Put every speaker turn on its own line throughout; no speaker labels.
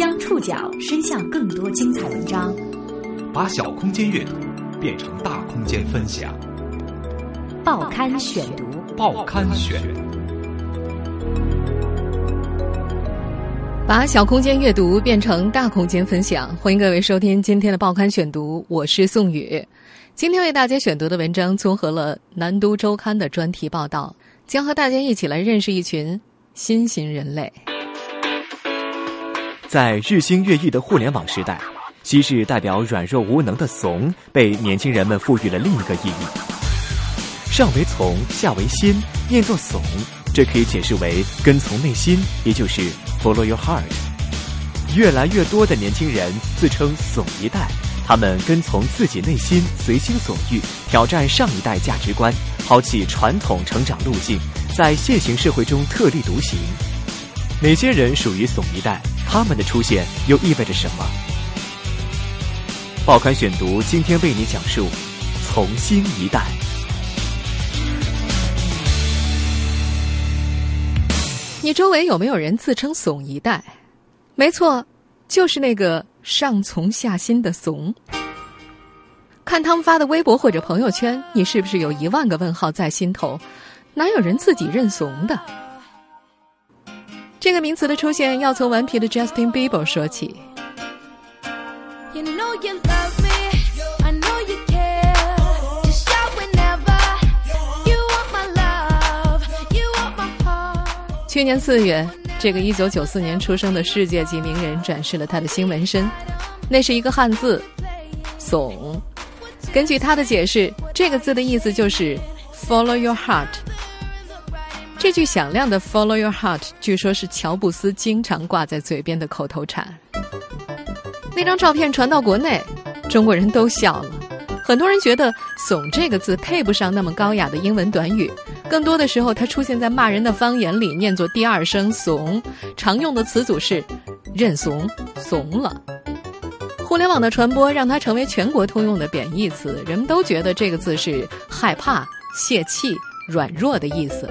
将触角伸向更多精彩文章，
把小空间阅读变成大空间分享。
报刊选读，
报刊选。
把小空间阅读变成大空间分享，欢迎各位收听今天的报刊选读，我是宋宇。今天为大家选读的文章综合了《南都周刊》的专题报道，将和大家一起来认识一群新型人类。
在日新月异的互联网时代，昔日代表软弱无能的“怂”被年轻人们赋予了另一个意义。上为从，下为心，念作“怂”，这可以解释为跟从内心，也就是 follow your heart。越来越多的年轻人自称“怂一代”，他们跟从自己内心，随心所欲，挑战上一代价值观，抛弃传统成长路径，在现行社会中特立独行。哪些人属于“怂一代”？他们的出现又意味着什么？报刊选读今天为你讲述“从新一代”。
你周围有没有人自称“怂一代”？没错，就是那个上从下心的“怂”。看他们发的微博或者朋友圈，你是不是有一万个问号在心头？哪有人自己认怂的？这个名词的出现，要从顽皮的 Justin Bieber 说起。去年四月，这个一九九四年出生的世界级名人展示了他的新纹身，那是一个汉字“怂”。根据他的解释，这个字的意思就是 “follow your heart”。这句响亮的 “follow your heart” 据说是乔布斯经常挂在嘴边的口头禅。那张照片传到国内，中国人都笑了。很多人觉得“怂”这个字配不上那么高雅的英文短语，更多的时候它出现在骂人的方言里，念作第二声“怂”。常用的词组是“认怂”“怂了”。互联网的传播让它成为全国通用的贬义词，人们都觉得这个字是害怕、泄气、软弱的意思。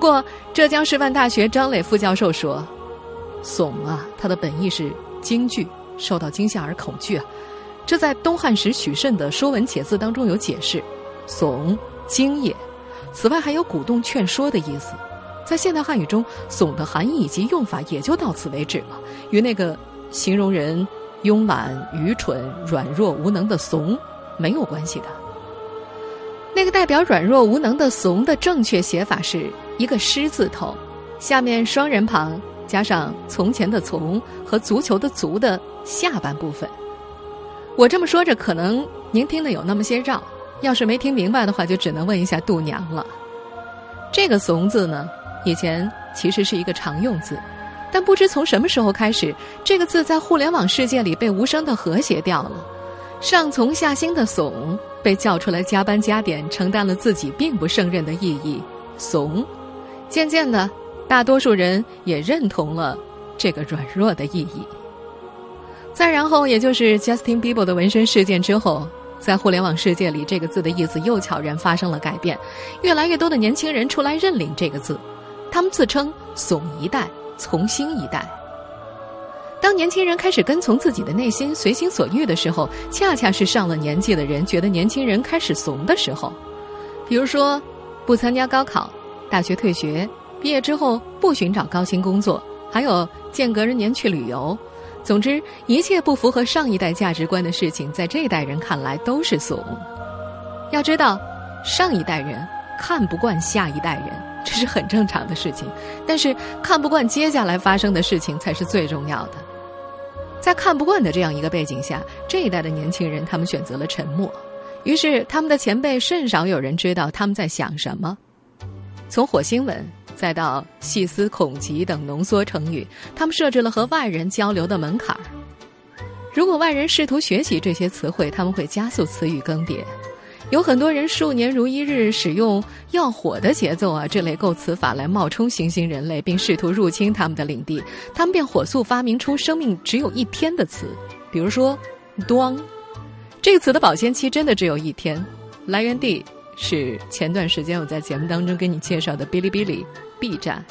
不过，浙江师范大学张磊副教授说：“怂啊，它的本意是惊惧，受到惊吓而恐惧啊。这在东汉时许慎的《说文解字》当中有解释，怂，惊也。此外，还有鼓动、劝说的意思。在现代汉语中，怂的含义以及用法也就到此为止了，与那个形容人慵懒、愚蠢、软弱无能的怂没有关系的。那个代表软弱无能的怂的正确写法是。”一个“狮”字头，下面双人旁加上从前的“从”和足球的“足”的下半部分。我这么说着，可能您听得有那么些绕。要是没听明白的话，就只能问一下度娘了。这个“怂”字呢，以前其实是一个常用字，但不知从什么时候开始，这个字在互联网世界里被无声的和谐掉了。上从下心的“怂”被叫出来加班加点，承担了自己并不胜任的意义，“怂”。渐渐的，大多数人也认同了这个软弱的意义。再然后，也就是 Justin Bieber 的纹身事件之后，在互联网世界里，这个字的意思又悄然发生了改变。越来越多的年轻人出来认领这个字，他们自称“怂一代”“从心一代”。当年轻人开始跟从自己的内心、随心所欲的时候，恰恰是上了年纪的人觉得年轻人开始怂的时候。比如说，不参加高考。大学退学，毕业之后不寻找高薪工作，还有间隔着年去旅游。总之，一切不符合上一代价值观的事情，在这一代人看来都是怂。要知道，上一代人看不惯下一代人，这是很正常的事情。但是，看不惯接下来发生的事情才是最重要的。在看不惯的这样一个背景下，这一代的年轻人他们选择了沉默。于是，他们的前辈甚少有人知道他们在想什么。从火星文再到细思恐极等浓缩成语，他们设置了和外人交流的门槛儿。如果外人试图学习这些词汇，他们会加速词语更迭。有很多人数年如一日使用“要火的节奏啊”这类构词法来冒充新兴人类，并试图入侵他们的领地，他们便火速发明出生命只有一天的词，比如说“咣”这个词的保鲜期真的只有一天，来源地。是前段时间我在节目当中给你介绍的哔哩哔哩 B 站，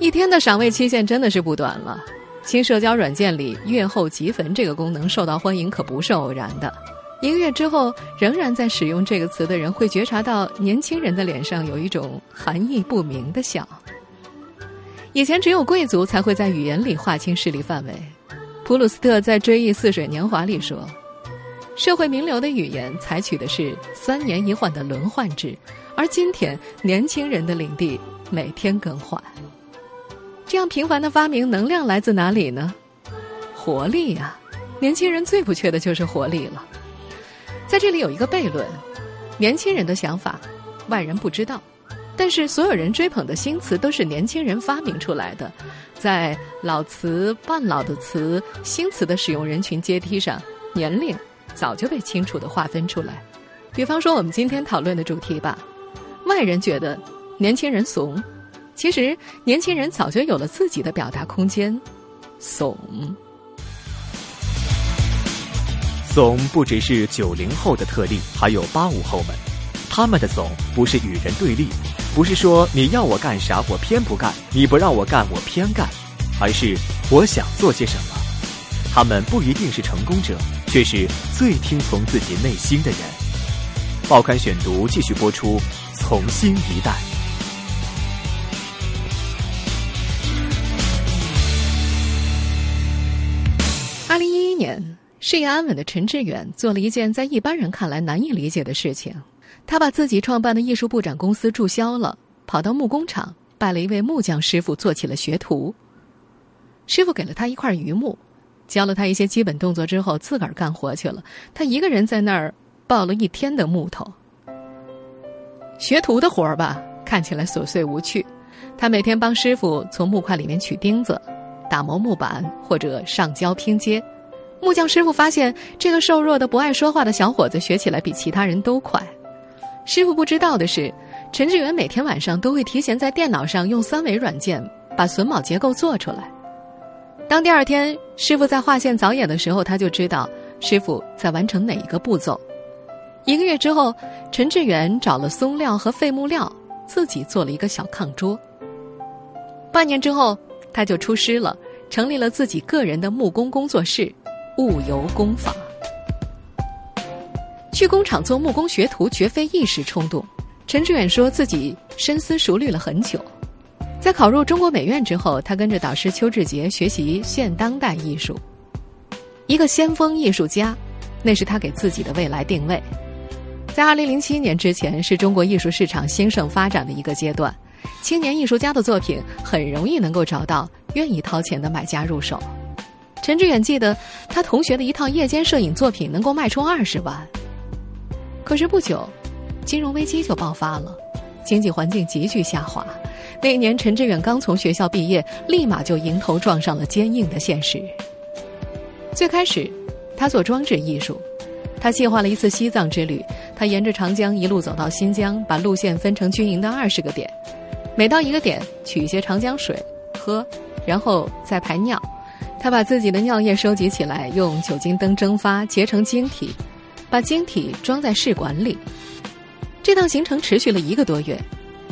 一天的赏味期限真的是不短了。新社交软件里“月后即焚”这个功能受到欢迎，可不是偶然的。一个月之后，仍然在使用这个词的人会觉察到年轻人的脸上有一种含义不明的笑。以前只有贵族才会在语言里划清势力范围。普鲁斯特在《追忆似水年华》里说：“社会名流的语言采取的是三年一换的轮换制，而今天年轻人的领地每天更换。这样频繁的发明，能量来自哪里呢？活力呀！年轻人最不缺的就是活力了。”在这里有一个悖论：年轻人的想法，外人不知道；但是所有人追捧的新词都是年轻人发明出来的。在老词、半老的词、新词的使用人群阶梯上，年龄早就被清楚的划分出来。比方说，我们今天讨论的主题吧，外人觉得年轻人怂，其实年轻人早就有了自己的表达空间，怂。
怂不只是九零后的特例，还有八五后们。他们的怂不是与人对立，不是说你要我干啥我偏不干，你不让我干我偏干，而是我想做些什么。他们不一定是成功者，却是最听从自己内心的人。报刊选读继续播出，从新一代。
二零一一年。事业安稳的陈志远做了一件在一般人看来难以理解的事情，他把自己创办的艺术布展公司注销了，跑到木工厂拜了一位木匠师傅做起了学徒。师傅给了他一块榆木，教了他一些基本动作之后，自个儿干活去了。他一个人在那儿抱了一天的木头。学徒的活儿吧，看起来琐碎无趣。他每天帮师傅从木块里面取钉子，打磨木板或者上胶拼接。木匠师傅发现，这个瘦弱的、不爱说话的小伙子学起来比其他人都快。师傅不知道的是，陈志远每天晚上都会提前在电脑上用三维软件把榫卯结构做出来。当第二天师傅在画线凿眼的时候，他就知道师傅在完成哪一个步骤。一个月之后，陈志远找了松料和废木料，自己做了一个小炕桌。半年之后，他就出师了，成立了自己个人的木工工作室。物游工坊，去工厂做木工学徒绝非一时冲动。陈志远说自己深思熟虑了很久，在考入中国美院之后，他跟着导师邱志杰学习现当代艺术，一个先锋艺术家，那是他给自己的未来定位。在二零零七年之前，是中国艺术市场兴盛发展的一个阶段，青年艺术家的作品很容易能够找到愿意掏钱的买家入手。陈志远记得，他同学的一套夜间摄影作品能够卖出二十万。可是不久，金融危机就爆发了，经济环境急剧下滑。那一年，陈志远刚从学校毕业，立马就迎头撞上了坚硬的现实。最开始，他做装置艺术，他计划了一次西藏之旅，他沿着长江一路走到新疆，把路线分成均匀的二十个点，每到一个点取一些长江水喝，然后再排尿。他把自己的尿液收集起来，用酒精灯蒸发，结成晶体，把晶体装在试管里。这趟行程持续了一个多月。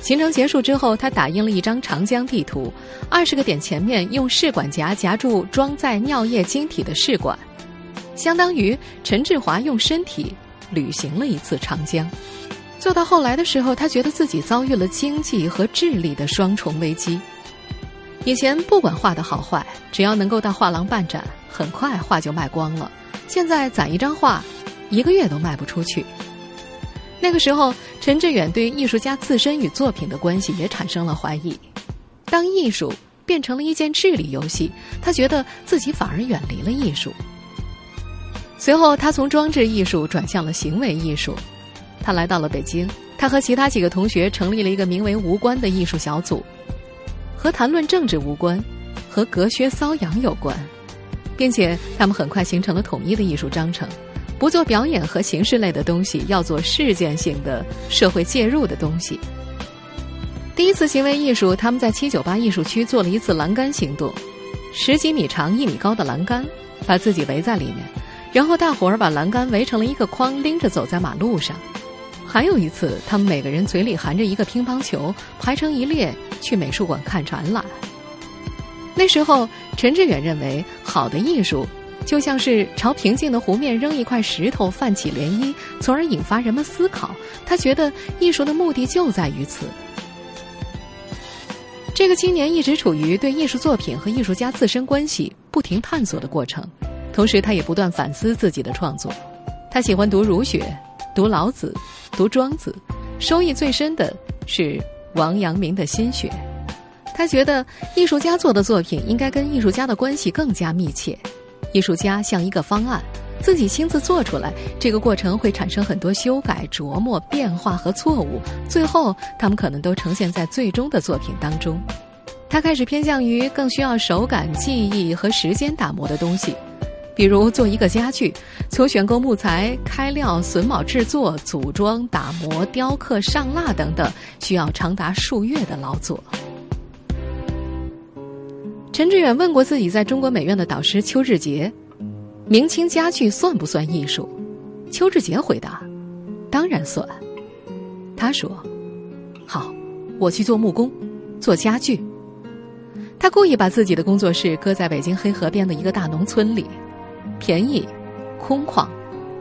行程结束之后，他打印了一张长江地图，二十个点前面用试管夹夹住装在尿液晶体的试管，相当于陈志华用身体旅行了一次长江。做到后来的时候，他觉得自己遭遇了经济和智力的双重危机。以前不管画的好坏，只要能够到画廊办展，很快画就卖光了。现在攒一张画，一个月都卖不出去。那个时候，陈志远对艺术家自身与作品的关系也产生了怀疑。当艺术变成了一件智力游戏，他觉得自己反而远离了艺术。随后，他从装置艺术转向了行为艺术。他来到了北京，他和其他几个同学成立了一个名为“无关”的艺术小组。和谈论政治无关，和隔靴搔痒有关，并且他们很快形成了统一的艺术章程：不做表演和形式类的东西，要做事件性的社会介入的东西。第一次行为艺术，他们在七九八艺术区做了一次栏杆行动，十几米长、一米高的栏杆，把自己围在里面，然后大伙儿把栏杆围成了一个框，拎着走在马路上。还有一次，他们每个人嘴里含着一个乒乓球，排成一列去美术馆看展览。那时候，陈志远认为，好的艺术就像是朝平静的湖面扔一块石头，泛起涟漪，从而引发人们思考。他觉得艺术的目的就在于此。这个青年一直处于对艺术作品和艺术家自身关系不停探索的过程，同时他也不断反思自己的创作。他喜欢读儒学，读老子，读庄子，收益最深的是王阳明的心学。他觉得艺术家做的作品应该跟艺术家的关系更加密切。艺术家像一个方案，自己亲自做出来，这个过程会产生很多修改、琢磨、变化和错误，最后他们可能都呈现在最终的作品当中。他开始偏向于更需要手感、记忆和时间打磨的东西，比如做一个家具，从选购木材、开料、榫卯制作、组装、打磨、雕刻、上蜡等等，需要长达数月的劳作。陈志远问过自己在中国美院的导师邱志杰：“明清家具算不算艺术？”邱志杰回答：“当然算。”他说：“好，我去做木工，做家具。”他故意把自己的工作室搁在北京黑河边的一个大农村里，便宜、空旷、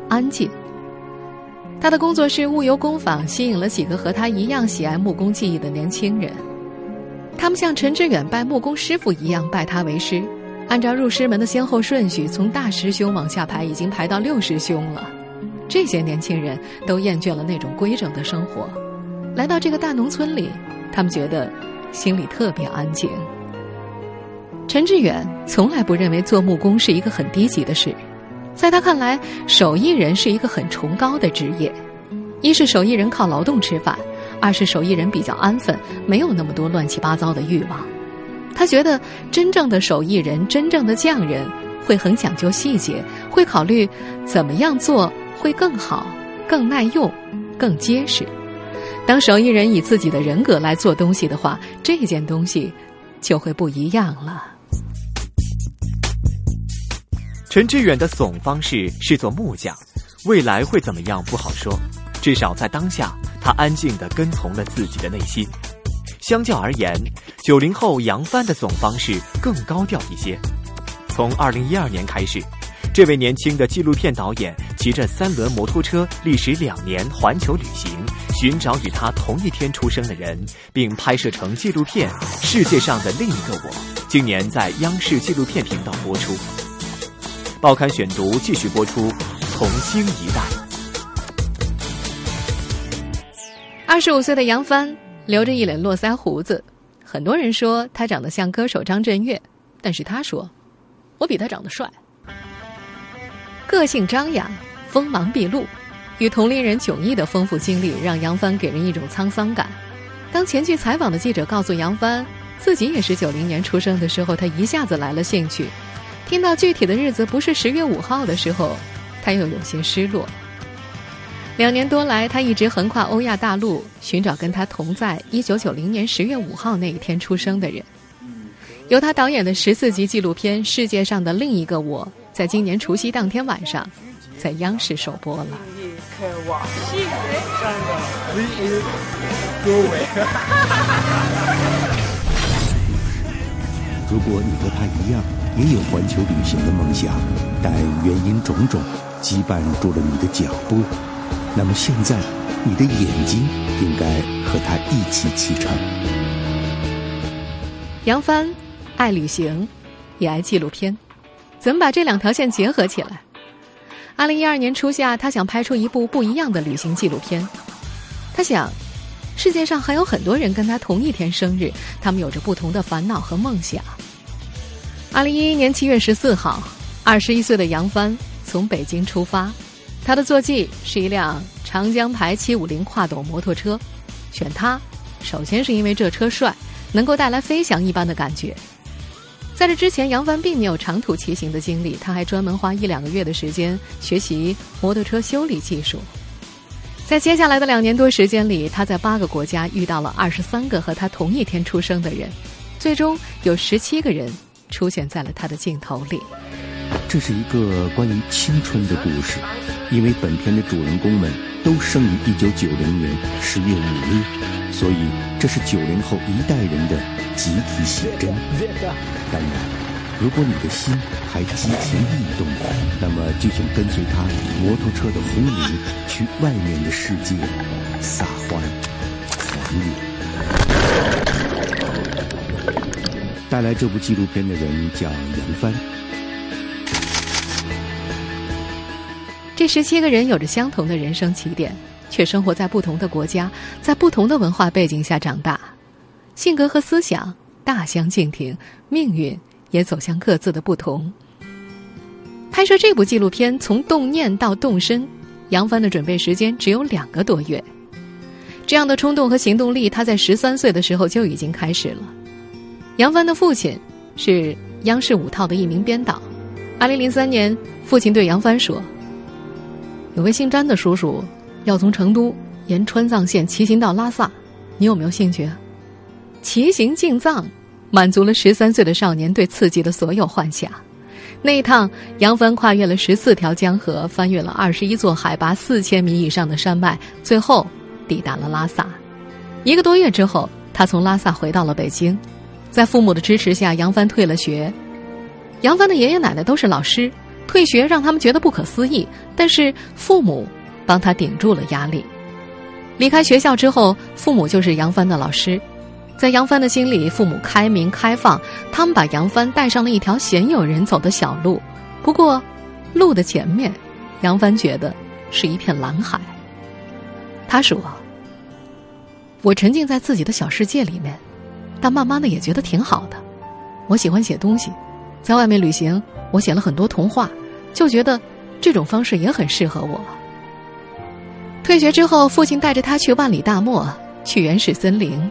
安静。他的工作室物由工坊吸引了几个和他一样喜爱木工技艺的年轻人。他们像陈志远拜木工师傅一样拜他为师，按照入师门的先后顺序，从大师兄往下排，已经排到六师兄了。这些年轻人都厌倦了那种规整的生活，来到这个大农村里，他们觉得心里特别安静。陈志远从来不认为做木工是一个很低级的事，在他看来，手艺人是一个很崇高的职业，一是手艺人靠劳动吃饭。二是手艺人比较安分，没有那么多乱七八糟的欲望。他觉得真正的手艺人、真正的匠人会很讲究细节，会考虑怎么样做会更好、更耐用、更结实。当手艺人以自己的人格来做东西的话，这件东西就会不一样了。
陈志远的怂方式是做木匠，未来会怎么样不好说，至少在当下。他安静地跟从了自己的内心。相较而言，九零后杨帆的总方式更高调一些。从二零一二年开始，这位年轻的纪录片导演骑着三轮摩托车，历时两年环球旅行，寻找与他同一天出生的人，并拍摄成纪录片《世界上的另一个我》。今年在央视纪录片频道播出。报刊选读继续播出，《从星一代》。
二十五岁的杨帆留着一脸络腮胡子，很多人说他长得像歌手张震岳，但是他说，我比他长得帅。个性张扬，锋芒毕露，与同龄人迥异的丰富经历让杨帆给人一种沧桑感。当前去采访的记者告诉杨帆自己也是九零年出生的时候，他一下子来了兴趣。听到具体的日子不是十月五号的时候，他又有些失落。两年多来，他一直横跨欧亚大陆，寻找跟他同在一九九零年十月五号那一天出生的人。由他导演的十四集纪录片《世界上的另一个我》，在今年除夕当天晚上，在央视首播了。
如果你和他一样，也有环球旅行的梦想，但原因种种羁绊住了你的脚步。那么现在，你的眼睛应该和他一起启程。
杨帆爱旅行，也爱纪录片，怎么把这两条线结合起来？二零一二年初夏，他想拍出一部不一样的旅行纪录片。他想，世界上还有很多人跟他同一天生日，他们有着不同的烦恼和梦想。二零一一年七月十四号，二十一岁的杨帆从北京出发。他的坐骑是一辆长江牌七五零跨斗摩托车，选它，首先是因为这车帅，能够带来飞翔一般的感觉。在这之前，杨帆并没有长途骑行的经历，他还专门花一两个月的时间学习摩托车修理技术。在接下来的两年多时间里，他在八个国家遇到了二十三个和他同一天出生的人，最终有十七个人出现在了他的镜头里。
这是一个关于青春的故事，因为本片的主人公们都生于一九九零年十月五日，所以这是九零后一代人的集体写真。当然，如果你的心还激情运动，那么就请跟随他摩托车的轰鸣，去外面的世界撒欢狂野。带来这部纪录片的人叫杨帆。
这十七个人有着相同的人生起点，却生活在不同的国家，在不同的文化背景下长大，性格和思想大相径庭，命运也走向各自的不同。拍摄这部纪录片，从动念到动身，杨帆的准备时间只有两个多月。这样的冲动和行动力，他在十三岁的时候就已经开始了。杨帆的父亲是央视五套的一名编导。二零零三年，父亲对杨帆说：“有位姓詹的叔叔要从成都沿川藏线骑行到拉萨，你有没有兴趣？”骑行进藏，满足了十三岁的少年对刺激的所有幻想。那一趟，杨帆跨越了十四条江河，翻越了二十一座海拔四千米以上的山脉，最后抵达了拉萨。一个多月之后，他从拉萨回到了北京。在父母的支持下，杨帆退了学。杨帆的爷爷奶奶都是老师，退学让他们觉得不可思议，但是父母帮他顶住了压力。离开学校之后，父母就是杨帆的老师。在杨帆的心里，父母开明开放，他们把杨帆带上了一条鲜有人走的小路。不过，路的前面，杨帆觉得是一片蓝海。他说：“我沉浸在自己的小世界里面。”但慢慢的也觉得挺好的，我喜欢写东西，在外面旅行，我写了很多童话，就觉得这种方式也很适合我。退学之后，父亲带着他去万里大漠，去原始森林，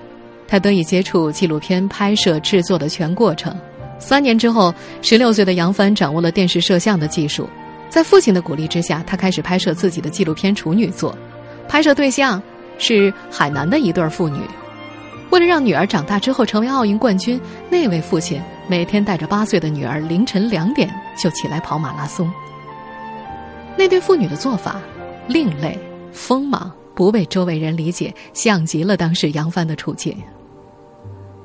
他得以接触纪录片拍摄制作的全过程。三年之后，十六岁的杨帆掌握了电视摄像的技术，在父亲的鼓励之下，他开始拍摄自己的纪录片处女作，拍摄对象是海南的一对父女。为了让女儿长大之后成为奥运冠军，那位父亲每天带着八岁的女儿凌晨两点就起来跑马拉松。那对父女的做法另类、锋芒，不被周围人理解，像极了当时杨帆的处境。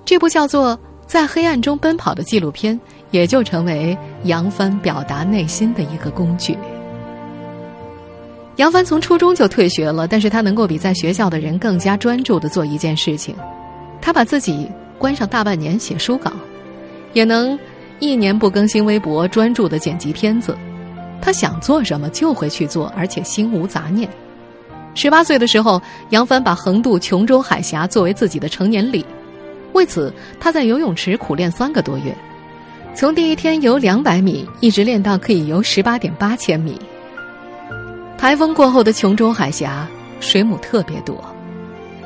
这部叫做《在黑暗中奔跑》的纪录片，也就成为杨帆表达内心的一个工具。杨帆从初中就退学了，但是他能够比在学校的人更加专注的做一件事情。他把自己关上大半年写书稿，也能一年不更新微博，专注的剪辑片子。他想做什么就会去做，而且心无杂念。十八岁的时候，杨帆把横渡琼州海峡作为自己的成年礼，为此他在游泳池苦练三个多月，从第一天游两百米，一直练到可以游十八点八千米。台风过后的琼州海峡水母特别多，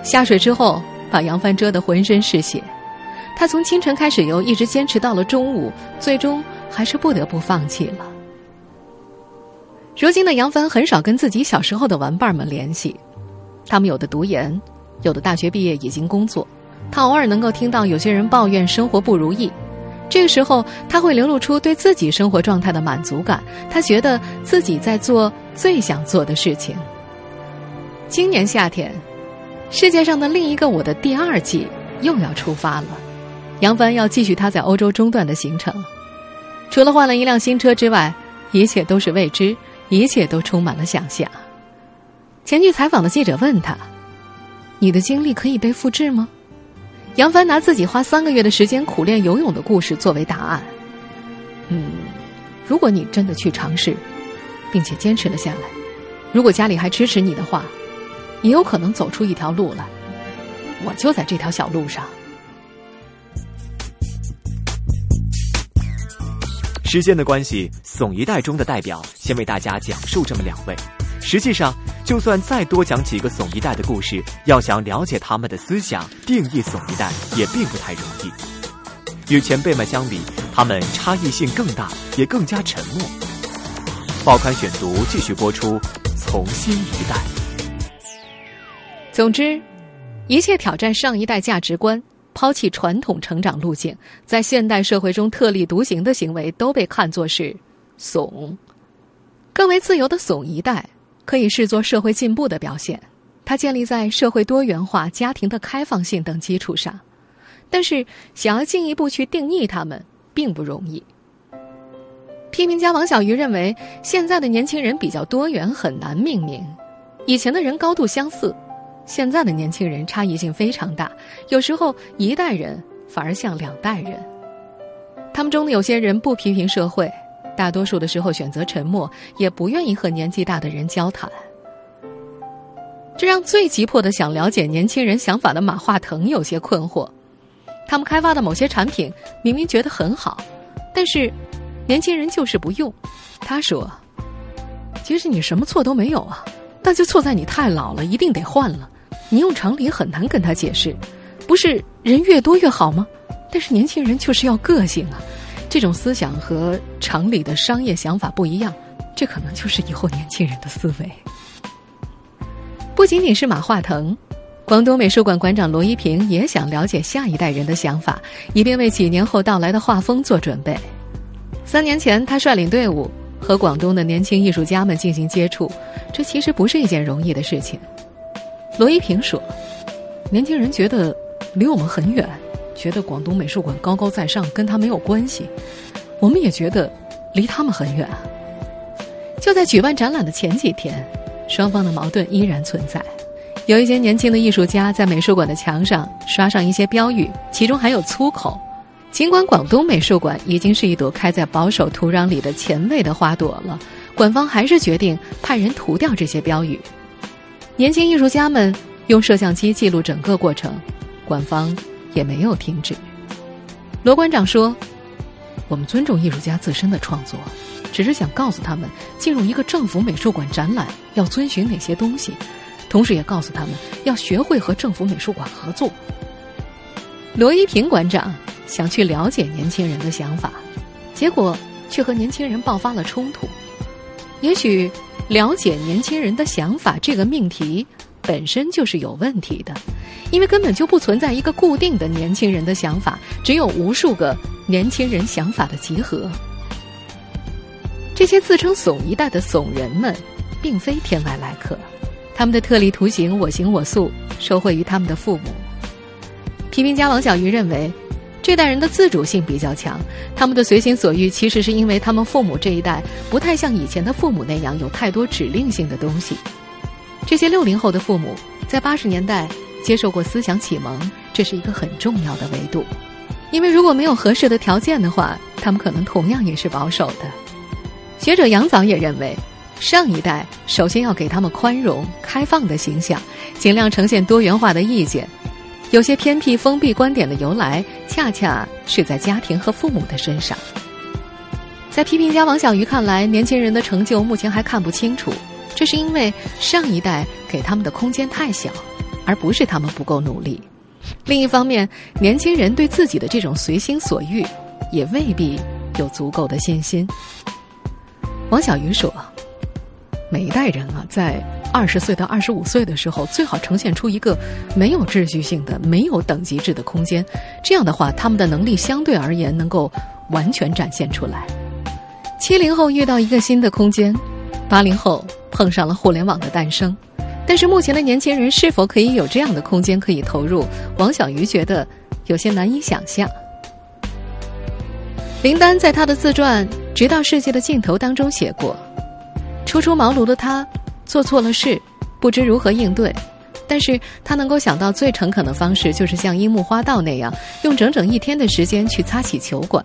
下水之后。把杨帆遮得浑身是血，他从清晨开始游，一直坚持到了中午，最终还是不得不放弃了。如今的杨帆很少跟自己小时候的玩伴们联系，他们有的读研，有的大学毕业已经工作。他偶尔能够听到有些人抱怨生活不如意，这个时候他会流露出对自己生活状态的满足感，他觉得自己在做最想做的事情。今年夏天。世界上的另一个我的第二季又要出发了，杨帆要继续他在欧洲中段的行程。除了换了一辆新车之外，一切都是未知，一切都充满了想象。前去采访的记者问他：“你的经历可以被复制吗？”杨帆拿自己花三个月的时间苦练游泳的故事作为答案。嗯，如果你真的去尝试，并且坚持了下来，如果家里还支持你的话。也有可能走出一条路来，我就在这条小路上。
时间的关系，怂一代中的代表先为大家讲述这么两位。实际上，就算再多讲几个怂一代的故事，要想了解他们的思想，定义怂一代也并不太容易。与前辈们相比，他们差异性更大，也更加沉默。报刊选读继续播出，从新一代。
总之，一切挑战上一代价值观、抛弃传统成长路径，在现代社会中特立独行的行为，都被看作是怂。更为自由的怂一代，可以视作社会进步的表现。它建立在社会多元化、家庭的开放性等基础上。但是想要进一步去定义他们，并不容易。批评家王小鱼认为，现在的年轻人比较多元，很难命名。以前的人高度相似，现在的年轻人差异性非常大，有时候一代人反而像两代人。他们中的有些人不批评社会，大多数的时候选择沉默，也不愿意和年纪大的人交谈。这让最急迫的想了解年轻人想法的马化腾有些困惑。他们开发的某些产品明明觉得很好，但是年轻人就是不用。他说：“其实你什么错都没有啊，那就错在你太老了，一定得换了。你用常理很难跟他解释，不是人越多越好吗？但是年轻人就是要个性啊，这种思想和常理的商业想法不一样，这可能就是以后年轻人的思维。不仅仅是马化腾。”广东美术馆馆长罗一平也想了解下一代人的想法，以便为几年后到来的画风做准备。三年前，他率领队伍和广东的年轻艺术家们进行接触，这其实不是一件容易的事情。罗一平说：“年轻人觉得离我们很远，觉得广东美术馆高高在上，跟他没有关系。我们也觉得离他们很远。”就在举办展览的前几天，双方的矛盾依然存在。有一些年轻的艺术家在美术馆的墙上刷上一些标语，其中还有粗口。尽管广东美术馆已经是一朵开在保守土壤里的前卫的花朵了，馆方还是决定派人涂掉这些标语。年轻艺术家们用摄像机记录整个过程，馆方也没有停止。罗馆长说：“我们尊重艺术家自身的创作，只是想告诉他们，进入一个政府美术馆展览要遵循哪些东西。”同时也告诉他们要学会和政府美术馆合作。罗一平馆长想去了解年轻人的想法，结果却和年轻人爆发了冲突。也许了解年轻人的想法这个命题本身就是有问题的，因为根本就不存在一个固定的年轻人的想法，只有无数个年轻人想法的集合。这些自称“怂一代”的“怂人”们，并非天外来客。他们的特立独行、我行我素，受惠于他们的父母。批评家王小鱼认为，这代人的自主性比较强，他们的随心所欲其实是因为他们父母这一代不太像以前的父母那样有太多指令性的东西。这些六零后的父母在八十年代接受过思想启蒙，这是一个很重要的维度。因为如果没有合适的条件的话，他们可能同样也是保守的。学者杨早也认为。上一代首先要给他们宽容、开放的形象，尽量呈现多元化的意见。有些偏僻、封闭观点的由来，恰恰是在家庭和父母的身上。在批评家王小鱼看来，年轻人的成就目前还看不清楚，这是因为上一代给他们的空间太小，而不是他们不够努力。另一方面，年轻人对自己的这种随心所欲，也未必有足够的信心。王小鱼说。每一代人啊，在二十岁到二十五岁的时候，最好呈现出一个没有秩序性的、没有等级制的空间。这样的话，他们的能力相对而言能够完全展现出来。七零后遇到一个新的空间，八零后碰上了互联网的诞生。但是目前的年轻人是否可以有这样的空间可以投入？王小鱼觉得有些难以想象。林丹在他的自传《直到世界的尽头》当中写过。初出茅庐的他，做错了事，不知如何应对，但是他能够想到最诚恳的方式，就是像樱木花道那样，用整整一天的时间去擦洗球馆。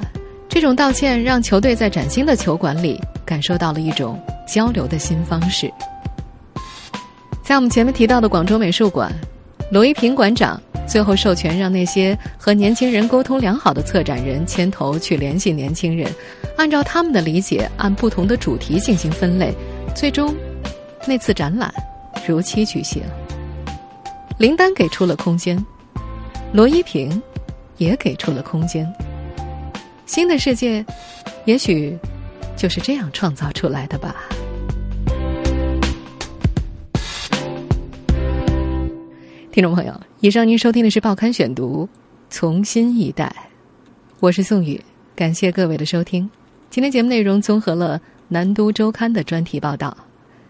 这种道歉让球队在崭新的球馆里感受到了一种交流的新方式。在我们前面提到的广州美术馆，罗一平馆长最后授权让那些和年轻人沟通良好的策展人牵头去联系年轻人。按照他们的理解，按不同的主题进行分类，最终那次展览如期举行。林丹给出了空间，罗一平也给出了空间。新的世界，也许就是这样创造出来的吧。听众朋友，以上您收听的是《报刊选读》，从新一代，我是宋宇，感谢各位的收听。今天节目内容综合了《南都周刊》的专题报道。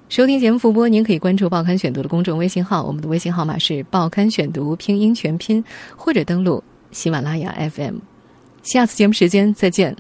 收听节目复播，您可以关注《报刊选读》的公众微信号，我们的微信号码是“报刊选读”拼音全拼，或者登录喜马拉雅 FM。下次节目时间再见。